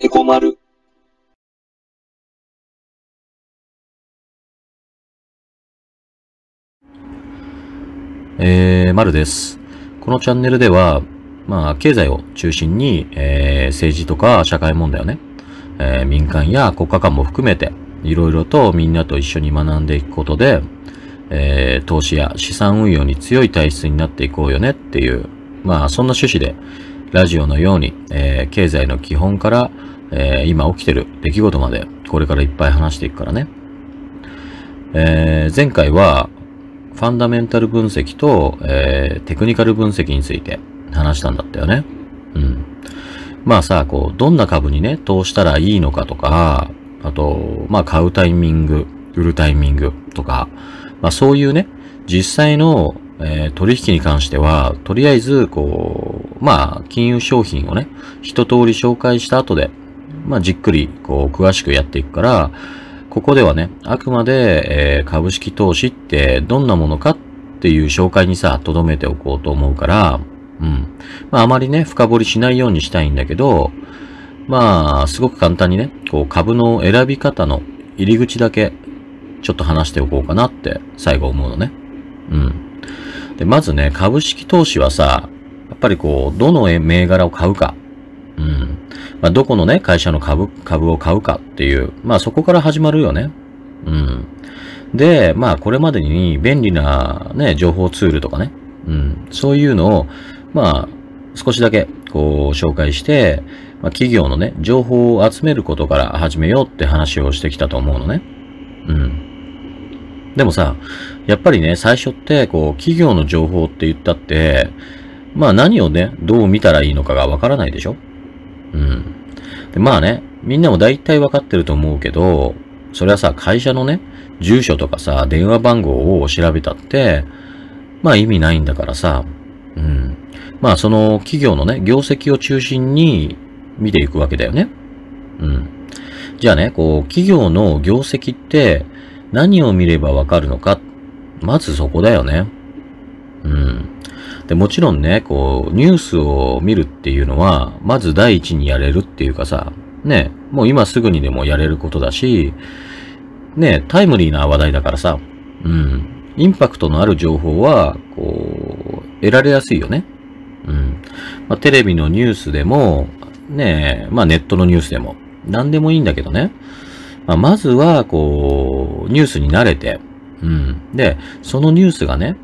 エコマル。えー、まるです。このチャンネルでは、まあ、経済を中心に、えー、政治とか社会問題をね、えー民間や国家間も含めて、いろいろとみんなと一緒に学んでいくことで、えー投資や資産運用に強い体質になっていこうよねっていう、まあ、そんな趣旨で、ラジオのように、えー経済の基本から、えー今起きてる出来事まで、これからいっぱい話していくからね。えー前回は、ファンダメンタル分析と、えテクニカル分析について話したんだったよね。うん。まあさ、こう、どんな株にね、投したらいいのかとか、あと、まあ買うタイミング、売るタイミングとか、まあそういうね、実際の、えー取引に関しては、とりあえず、こう、まあ、金融商品をね、一通り紹介した後で、まあじっくり、こう、詳しくやっていくから、ここではね、あくまで、えー株式投資ってどんなものかっていう紹介にさ、留めておこうと思うから、うん。まあ、あまりね、深掘りしないようにしたいんだけど、まあ、すごく簡単にね、こう、株の選び方の入り口だけ、ちょっと話しておこうかなって、最後思うのね。うん。で、まずね、株式投資はさ、やっぱりこう、どの銘柄を買うか、うん。まあ、どこのね、会社の株、株を買うかっていう、まあそこから始まるよね。うん。で、まあこれまでに便利なね、情報ツールとかね、うん。そういうのを、まあ、少しだけ、こう、紹介して、まあ企業のね、情報を集めることから始めようって話をしてきたと思うのね。うん。でもさ、やっぱりね、最初って、こう、企業の情報って言ったって、まあ何をね、どう見たらいいのかがわからないでしょ？うん。で、まあね、みんなも大体わかってると思うけど、それはさ、会社のね、住所とかさ、電話番号を調べたって、まあ意味ないんだからさ、うん。まあその企業のね、業績を中心に見ていくわけだよね。うん。じゃあね、こう、企業の業績って何を見ればわかるのか、まずそこだよね。うん。で、もちろんね、こう、ニュースを見るっていうのは、まず第一にやれるっていうかさ、ね、もう今すぐにでもやれることだし、ね、タイムリーな話題だからさ、うん。インパクトのある情報は、こう、得られやすいよね。うん。まあ、テレビのニュースでも、ねまあネットのニュースでも、何でもいいんだけどね。まあ、まずは、こう、ニュースに慣れて、うん。で、そのニュースがね、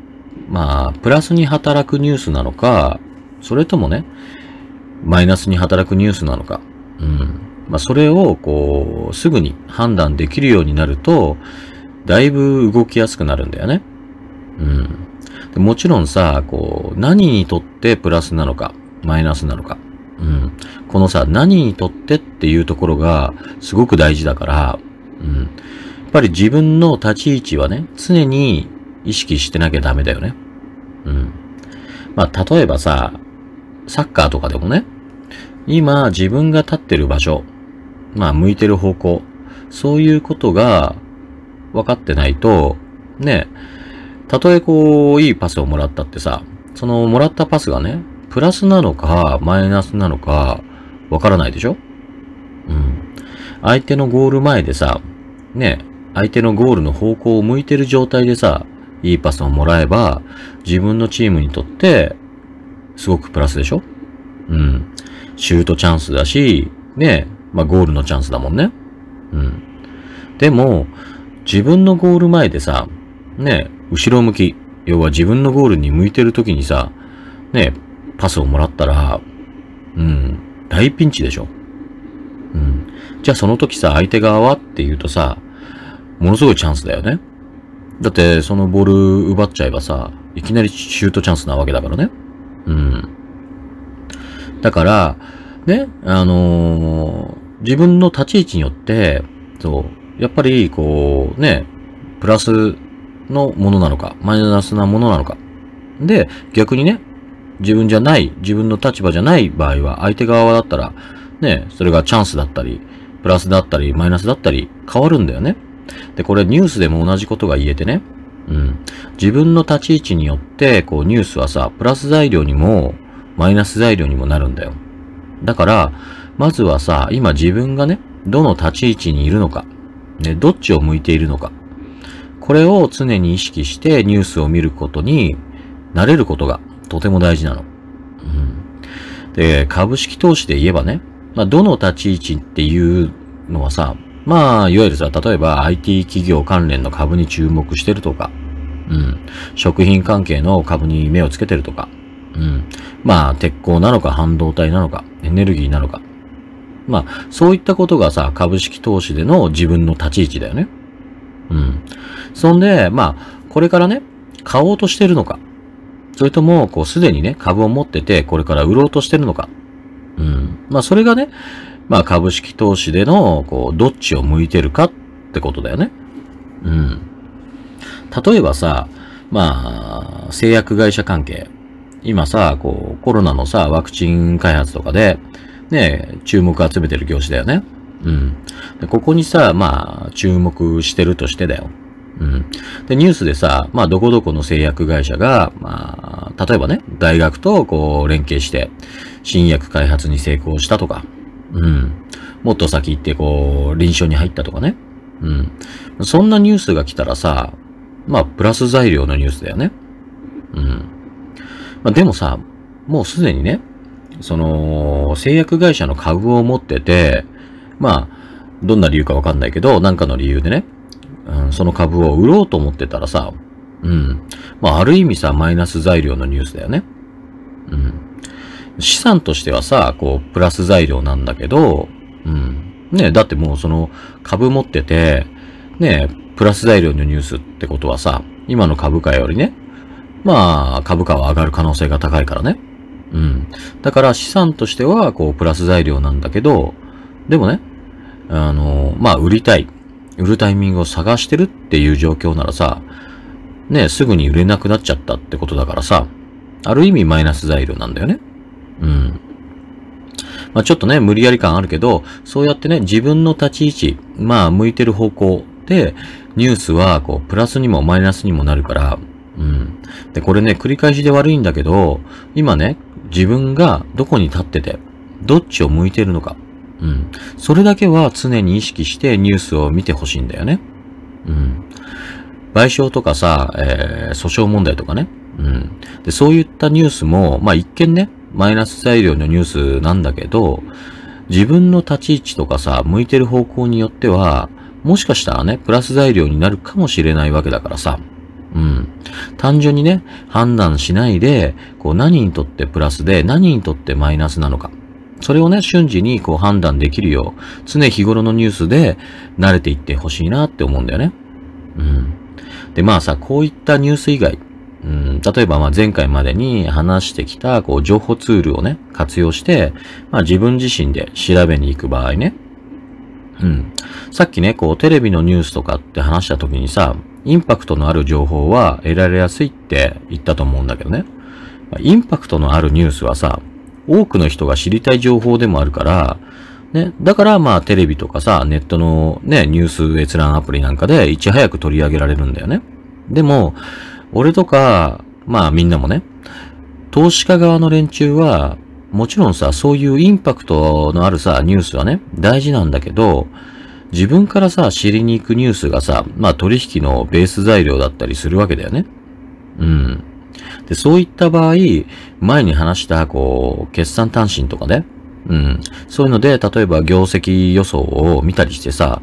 まあ、プラスに働くニュースなのか、それともね、マイナスに働くニュースなのか、うん。まあ、それを、こう、すぐに判断できるようになると、だいぶ動きやすくなるんだよね。うん。でもちろんさ、こう、何にとってプラスなのか、マイナスなのか。うん。このさ、何にとってっていうところが、すごく大事だから、うん。やっぱり自分の立ち位置はね、常に意識してなきゃダメだよね。うん。まあ、例えばさ、サッカーとかでもね、今自分が立ってる場所、まあ、向いてる方向、そういうことが分かってないと、ね、たとえこう、いいパスをもらったってさ、そのもらったパスがね、プラスなのか、マイナスなのか、わからないでしょ？うん。相手のゴール前でさ、ね、相手のゴールの方向を向いてる状態でさ、いいパスをもらえば、自分のチームにとって、すごくプラスでしょ？うん。シュートチャンスだし、ね、まあゴールのチャンスだもんね。うん。でも、自分のゴール前でさ、ね、後ろ向き、要は自分のゴールに向いてる時にさ、ね、パスをもらったら、うん、大ピンチでしょ。うん。じゃあその時さ、相手側はって言うとさ、ものすごいチャンスだよね。だって、そのボール奪っちゃえばさ、いきなりシュートチャンスなわけだからね。うん。だから、ね、あのー自分の立ち位置によって、そう、やっぱり、こう、ね、プラスのものなのか、マイナスなものなのか。で、逆にね、自分じゃない、自分の立場じゃない場合は、相手側だったら、ね、それがチャンスだったり、プラスだったり、マイナスだったり、変わるんだよね。で、これニュースでも同じことが言えてね。うん。自分の立ち位置によって、こう、ニュースはさ、プラス材料にも、マイナス材料にもなるんだよ。だから、まずはさ、今自分がね、どの立ち位置にいるのか、ね、どっちを向いているのか、これを常に意識してニュースを見ることに慣れることがとても大事なの。うん、で、株式投資で言えばね、まあ、どの立ち位置っていうのはさ、まあ、いわゆるさ、例えば IT 企業関連の株に注目してるとか、うん。食品関係の株に目をつけてるとか、うん。まあ、鉄鋼なのか半導体なのか、エネルギーなのか。まあ、そういったことがさ、株式投資での自分の立ち位置だよね。うん。そんで、まあ、これからね、買おうとしてるのか。それとも、こう、すでにね、株を持ってて、これから売ろうとしてるのか。うん。まあ、それがね、まあ、株式投資での、こう、どっちを向いてるかってことだよね。うん。例えばさ、まあ、製薬会社関係。今さ、こう、コロナのさ、ワクチン開発とかで、ね、注目集めてる業種だよね。うん。ここにさ、まあ、注目してるとしてだよ。うん。で、ニュースでさ、まあ、どこどこの製薬会社が、まあ、例えばね、大学とこう、連携して、新薬開発に成功したとか、うん。もっと先行ってこう、臨床に入ったとかね。うん。そんなニュースが来たらさ、まあ、プラス材料のニュースだよね。うん。まあ、でもさ、もうすでにね、その、製薬会社の株を持ってて、まあ、どんな理由かわかんないけど、なんかの理由でね、うん、その株を売ろうと思ってたらさ、うん。まあ、ある意味さ、マイナス材料のニュースだよね。うん。資産としてはさ、こう、プラス材料なんだけど、うん。ねだってもうその株持ってて、ねプラス材料のニュースってことはさ、今の株価よりね、まあ、株価は上がる可能性が高いからね。うん。だから資産としては、こう、プラス材料なんだけど、でもね、あの、まあ、売りたい。売るタイミングを探してるっていう状況ならさ、ね、すぐに売れなくなっちゃったってことだからさ、ある意味マイナス材料なんだよね。うん。まあ、ちょっとね、無理やり感あるけど、そうやってね、自分の立ち位置、まあ、向いてる方向で、ニュースは、こう、プラスにもマイナスにもなるから、うん。で、これね、繰り返しで悪いんだけど、今ね、自分がどこに立ってて、どっちを向いてるのか、うん。それだけは常に意識してニュースを見てほしいんだよね。うん。賠償とかさ、えー、訴訟問題とかね。うん。で、そういったニュースも、まあ一見ね、マイナス材料のニュースなんだけど、自分の立ち位置とかさ、向いてる方向によっては、もしかしたらね、プラス材料になるかもしれないわけだからさ。うん。単純にね、判断しないで、こう何にとってプラスで何にとってマイナスなのか。それをね、瞬時にこう判断できるよう、常日頃のニュースで慣れていってほしいなって思うんだよね。うん。で、まあさ、こういったニュース以外、うん、例えばまあ前回までに話してきたこう情報ツールをね、活用して、まあ自分自身で調べに行く場合ね。うん。さっきね、こうテレビのニュースとかって話した時にさ、インパクトのある情報は得られやすいって言ったと思うんだけどね。インパクトのあるニュースはさ、多くの人が知りたい情報でもあるから、ね、だからまあテレビとかさ、ネットのね、ニュース閲覧アプリなんかでいち早く取り上げられるんだよね。でも、俺とか、まあみんなもね、投資家側の連中は、もちろんさ、そういうインパクトのあるさ、ニュースはね、大事なんだけど、自分からさ、知りに行くニュースがさ、まあ取引のベース材料だったりするわけだよね。うん。で、そういった場合、前に話した、こう、決算単身とかね、うん。そういうので、例えば業績予想を見たりしてさ、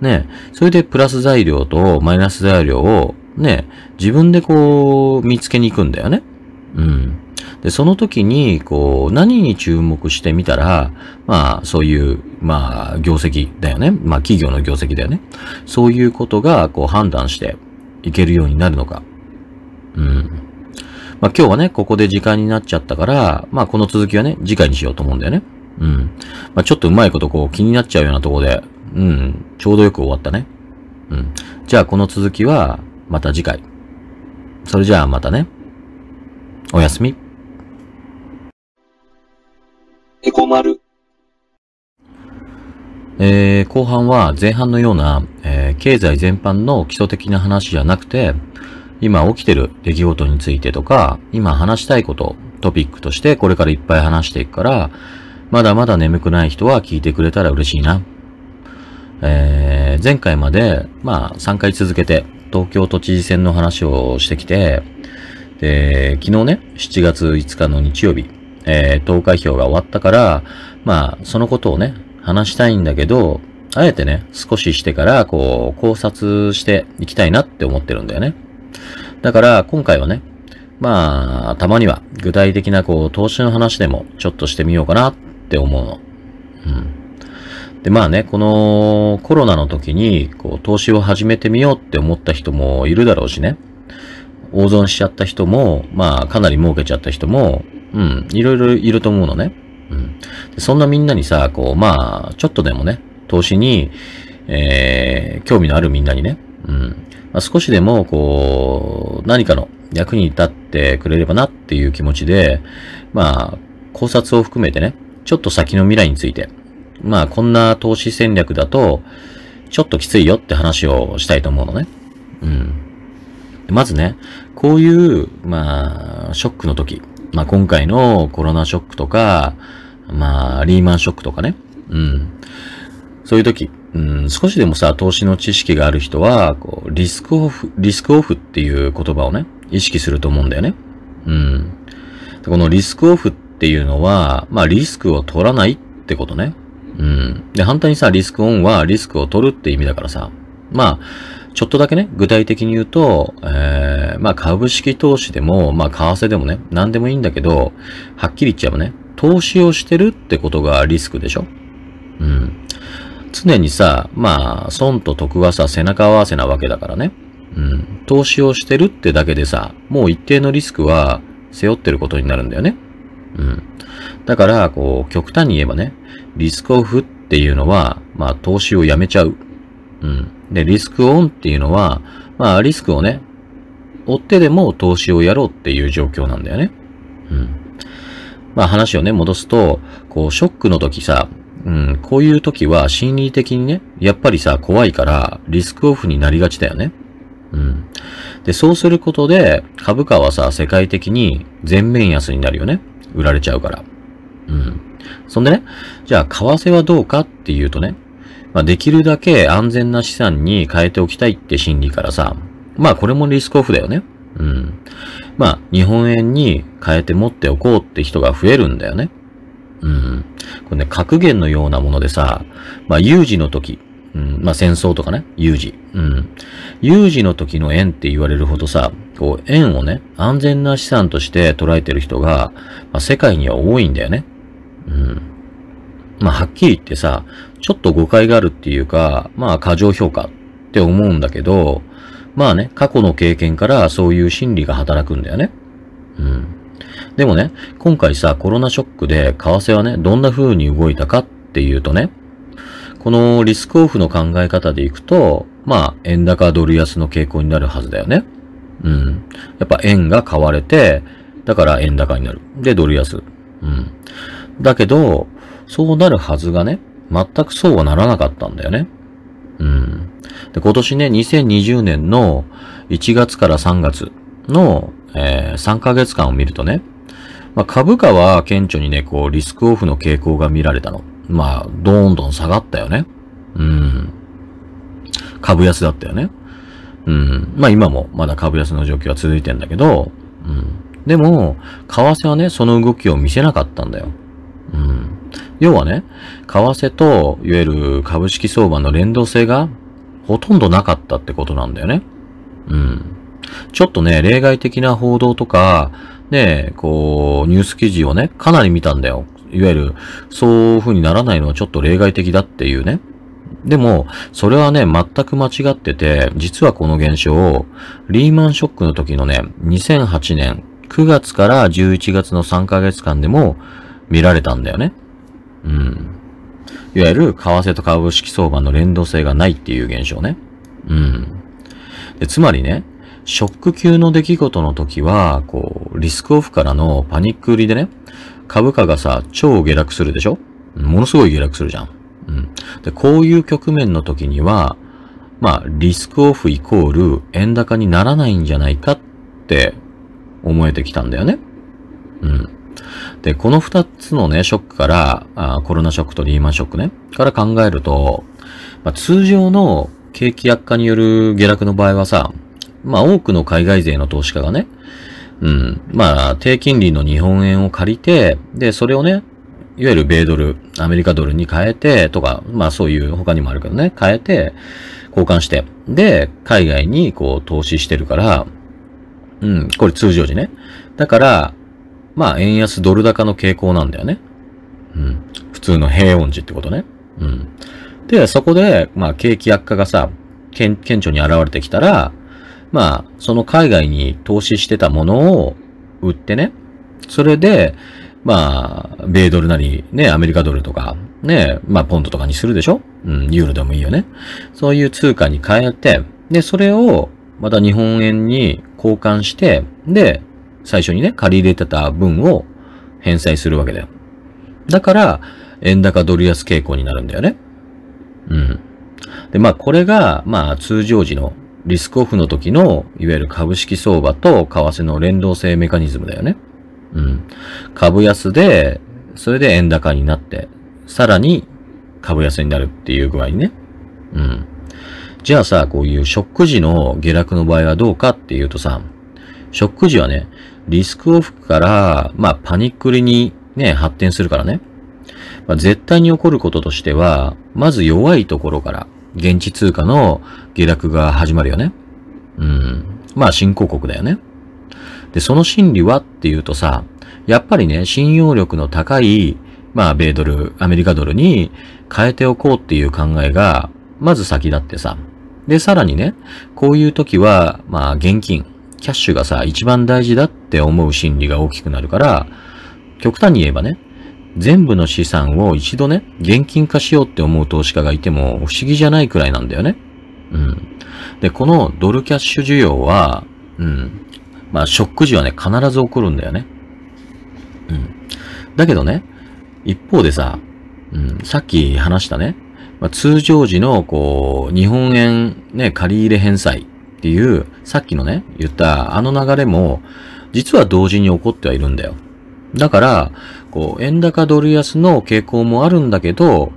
ね、それでプラス材料とマイナス材料を、ね、自分でこう、見つけに行くんだよね。うん。で、その時に、こう、何に注目してみたら、まあ、そういう、まあ、業績だよね。まあ、企業の業績だよね。そういうことが、こう、判断していけるようになるのか。うん。まあ、今日はね、ここで時間になっちゃったから、まあ、この続きはね、次回にしようと思うんだよね。うん。まあ、ちょっとうまいことこう気になっちゃうようなところで、うん、ちょうどよく終わったね。うん。じゃあこの続きはまた次回。それじゃあまたね。おやすみ。エコ丸。えー、後半は前半のような、えー、経済全般の基礎的な話じゃなくて、今起きてる出来事についてとか、今話したいこと、トピックとしてこれからいっぱい話していくから、まだまだ眠くない人は聞いてくれたら嬉しいな。えー、前回まで、まあ、3回続けて、東京都知事選の話をしてきて、で、昨日ね、7月5日の日曜日、えー、投開票が終わったから、まあ、そのことをね、話したいんだけど、あえてね、少ししてから、こう、考察していきたいなって思ってるんだよね。だから、今回はね、まあ、たまには、具体的な、こう、投資の話でも、ちょっとしてみようかなって思うの。うん。で、まあね、この、コロナの時に、こう、投資を始めてみようって思った人もいるだろうしね。大損しちゃった人も、まあ、かなり儲けちゃった人も、うん、いろいろいると思うのね。うん。そんなみんなにさ、こう、まあ、ちょっとでもね、投資に、えー、興味のあるみんなにね、うん。まあ、少しでも、こう、何かの役に立ってくれればなっていう気持ちで、まあ、考察を含めてね、ちょっと先の未来について、まあ、こんな投資戦略だと、ちょっときついよって話をしたいと思うのね。うん。まずね、こういう、まあ、ショックの時、まあ今回のコロナショックとか、まあ、リーマンショックとかね、うん。そういう時、うん、少しでもさ、投資の知識がある人は、こう、リスクオフ、リスクオフっていう言葉をね、意識すると思うんだよね。うん。このリスクオフっていうのは、まあ、リスクを取らないってことね。うん。で、反対にさ、リスクオンはリスクを取るって意味だからさ。まあ、ちょっとだけね、具体的に言うと、えー、まあ株式投資でも、まあ為替でもね、何でもいいんだけど、はっきり言っちゃえばね、投資をしてるってことがリスクでしょうん。常にさ、まあ、損と得はさ、背中合わせなわけだからね。うん。投資をしてるってだけでさ、もう一定のリスクは背負ってることになるんだよね。うん。だから、こう、極端に言えばね、リスクオフっていうのは、まあ、投資をやめちゃう。うん。で、リスクオンっていうのは、まあ、リスクをね、追ってでも投資をやろうっていう状況なんだよね。うん。まあ話をね、戻すと、こう、ショックの時さ、うん、こういう時は心理的にね、やっぱりさ、怖いからリスクオフになりがちだよね。うん。で、そうすることで、株価はさ、世界的に全面安になるよね。売られちゃうから。うん。そんでね、じゃあ、為替はどうかっていうとね、まあ、できるだけ安全な資産に変えておきたいって心理からさ、まあこれもリスクオフだよね。うん。まあ日本円に変えて持っておこうって人が増えるんだよね。うん。これね、格言のようなものでさ、まあ有事の時、うん、まあ戦争とかね、有事。うん。有事の時の円って言われるほどさ、こう円をね、安全な資産として捉えてる人が、まあ、世界には多いんだよね。うん。まあはっきり言ってさ、ちょっと誤解があるっていうか、まあ過剰評価って思うんだけど、まあね、過去の経験からそういう心理が働くんだよね。うん。でもね、今回さ、コロナショックで為替はね、どんな風に動いたかっていうとね、このリスクオフの考え方でいくと、まあ、円高ドル安の傾向になるはずだよね。うん。やっぱ円が買われて、だから円高になる。で、ドル安。うん。だけど、そうなるはずがね、全くそうはならなかったんだよね。うん。で、今年ね、2020年の1月から3月の、えー、3ヶ月間を見るとね、まあ、株価は顕著にね、こう、リスクオフの傾向が見られたの。まあ、どんどん下がったよね。うん。株安だったよね。うん。まあ今もまだ株安の状況は続いてんだけど、うん。でも、為替はね、その動きを見せなかったんだよ。うん。要はね、為替と、いわゆる株式相場の連動性がほとんどなかったってことなんだよね。うん。ちょっとね、例外的な報道とか、ね、こう、ニュース記事をね、かなり見たんだよ。いわゆる、そういう風にならないのはちょっと例外的だっていうね。でも、それはね、全く間違ってて、実はこの現象、リーマンショックの時のね、2008年9月から11月の3ヶ月間でも見られたんだよね。うん。いわゆる、為替と株式相場の連動性がないっていう現象ね。うん。でつまりね、ショック級の出来事の時は、こう、リスクオフからのパニック売りでね、株価がさ、超下落するでしょ？ものすごい下落するじゃん。うん。で、こういう局面の時には、まあ、リスクオフイコール円高にならないんじゃないかって思えてきたんだよね。うん。で、この二つのね、ショックからあ、コロナショックとリーマンショックね、から考えると、まあ、通常の景気悪化による下落の場合はさ、まあ多くの海外勢の投資家がね、うん、まあ低金利の日本円を借りて、で、それをね、いわゆる米ドル、アメリカドルに変えて、とか、まあそういう他にもあるけどね、変えて、交換して、で、海外にこう投資してるから、うん、これ通常時ね。だから、まあ円安ドル高の傾向なんだよね。うん。普通の平穏時ってことね。うん。で、そこで、まあ景気悪化がさ、顕著に現れてきたら、まあ、その海外に投資してたものを売ってね、それで、まあ、米ドルなり、ね、アメリカドルとか、ね、まあ、ポンドとかにするでしょ？うん、ユーロでもいいよね。そういう通貨に変えて、で、それを、また日本円に交換して、で、最初にね、借り入れてた分を返済するわけだよ。だから、円高ドル安傾向になるんだよね。うん。で、まあ、これが、まあ、通常時のリスクオフの時の、いわゆる株式相場と為替の連動性メカニズムだよね。うん。株安で、それで円高になって、さらに株安になるっていう具合にね。うん。じゃあさ、こういうショック時の下落の場合はどうかっていうとさ、ショック時はね、リスクオフから、まあ、パニックリにね、発展するからね。まあ、絶対に起こることとしては、まず弱いところから、現地通貨の下落が始まるよね。うん。まあ、新興国だよね。で、その心理はっていうとさ、やっぱりね、信用力の高い、まあ、米ドル、アメリカドルに変えておこうっていう考えが、まず先立ってさ。で、さらにね、こういう時は、まあ、現金、キャッシュがさ、一番大事だって思う心理が大きくなるから、極端に言えばね、全部の資産を一度ね、現金化しようって思う投資家がいても不思議じゃないくらいなんだよね。うん。で、このドルキャッシュ需要は、うん。まあ、ショック時はね、必ず起こるんだよね。うん。だけどね、一方でさ、うん、さっき話したね、まあ、通常時の、こう、日本円ね、借り入れ返済っていう、さっきのね、言ったあの流れも、実は同時に起こってはいるんだよ。だから、こう、円高ドル安の傾向もあるんだけど、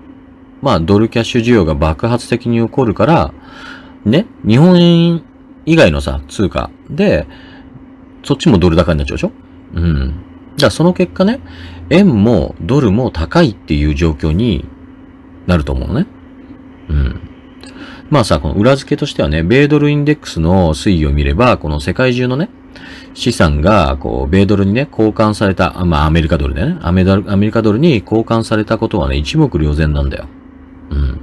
まあ、ドルキャッシュ需要が爆発的に起こるから、ね、日本円以外のさ、通貨で、そっちもドル高になっちゃうでしょ？うん。じゃあその結果ね、円もドルも高いっていう状況になると思うのね。うん。まあさ、この裏付けとしてはね、米ドルインデックスの推移を見れば、この世界中のね、資産が、こう、米ドルにね、交換された、まあ、アメリカドルでね、アメアメリカドルに交換されたことはね、一目瞭然なんだよ。うん。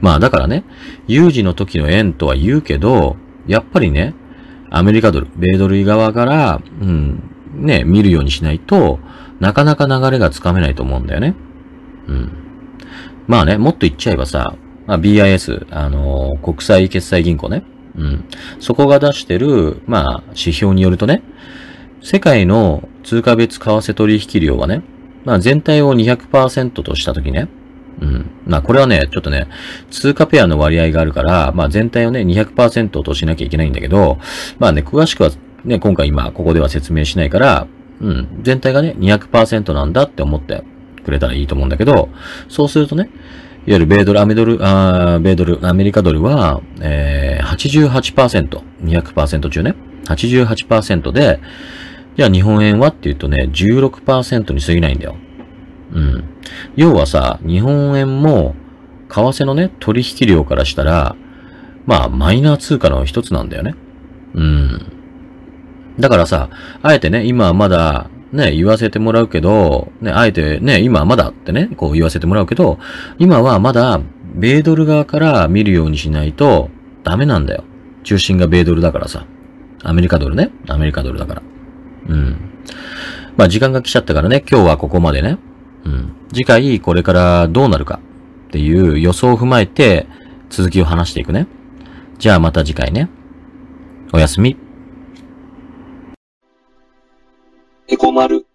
まあ、だからね、有事の時の円とは言うけど、やっぱりね、アメリカドル、米ドル側から、うん、ね、見るようにしないと、なかなか流れがつかめないと思うんだよね。うん。まあね、もっと言っちゃえばさ、まあ、BIS、あのー、国際決済銀行ね。うん。そこが出してる、まあ、指標によるとね、世界の通貨別為替取引量はね、まあ全体を200%としたときね、うん。まあこれはね、ちょっとね、通貨ペアの割合があるから、まあ全体をね、200%としなきゃいけないんだけど、まあね、詳しくはね、今回今ここでは説明しないから、うん、全体がね、200%なんだって思ってくれたらいいと思うんだけど、そうするとね、いわゆる米ドル、アメドル、あ米ドル、アメリカドルは、えー、88%、200%中ね、88%で、じゃあ日本円はって言うとね、16%に過ぎないんだよ。うん。要はさ、日本円も、為替のね、取引量からしたら、まあ、マイナー通貨の一つなんだよね。うん。だからさ、あえてね、今まだ、ね、言わせてもらうけど、ね、あえてね、今はまだってね、こう言わせてもらうけど、今はまだ、米ドル側から見るようにしないと、ダメなんだよ。中心が米ドルだからさ。アメリカドルね。アメリカドルだから。うん。まあ時間が来ちゃったからね、今日はここまでね。うん。次回これからどうなるかっていう予想を踏まえて続きを話していくね。じゃあまた次回ね。おやすみ。へこまる。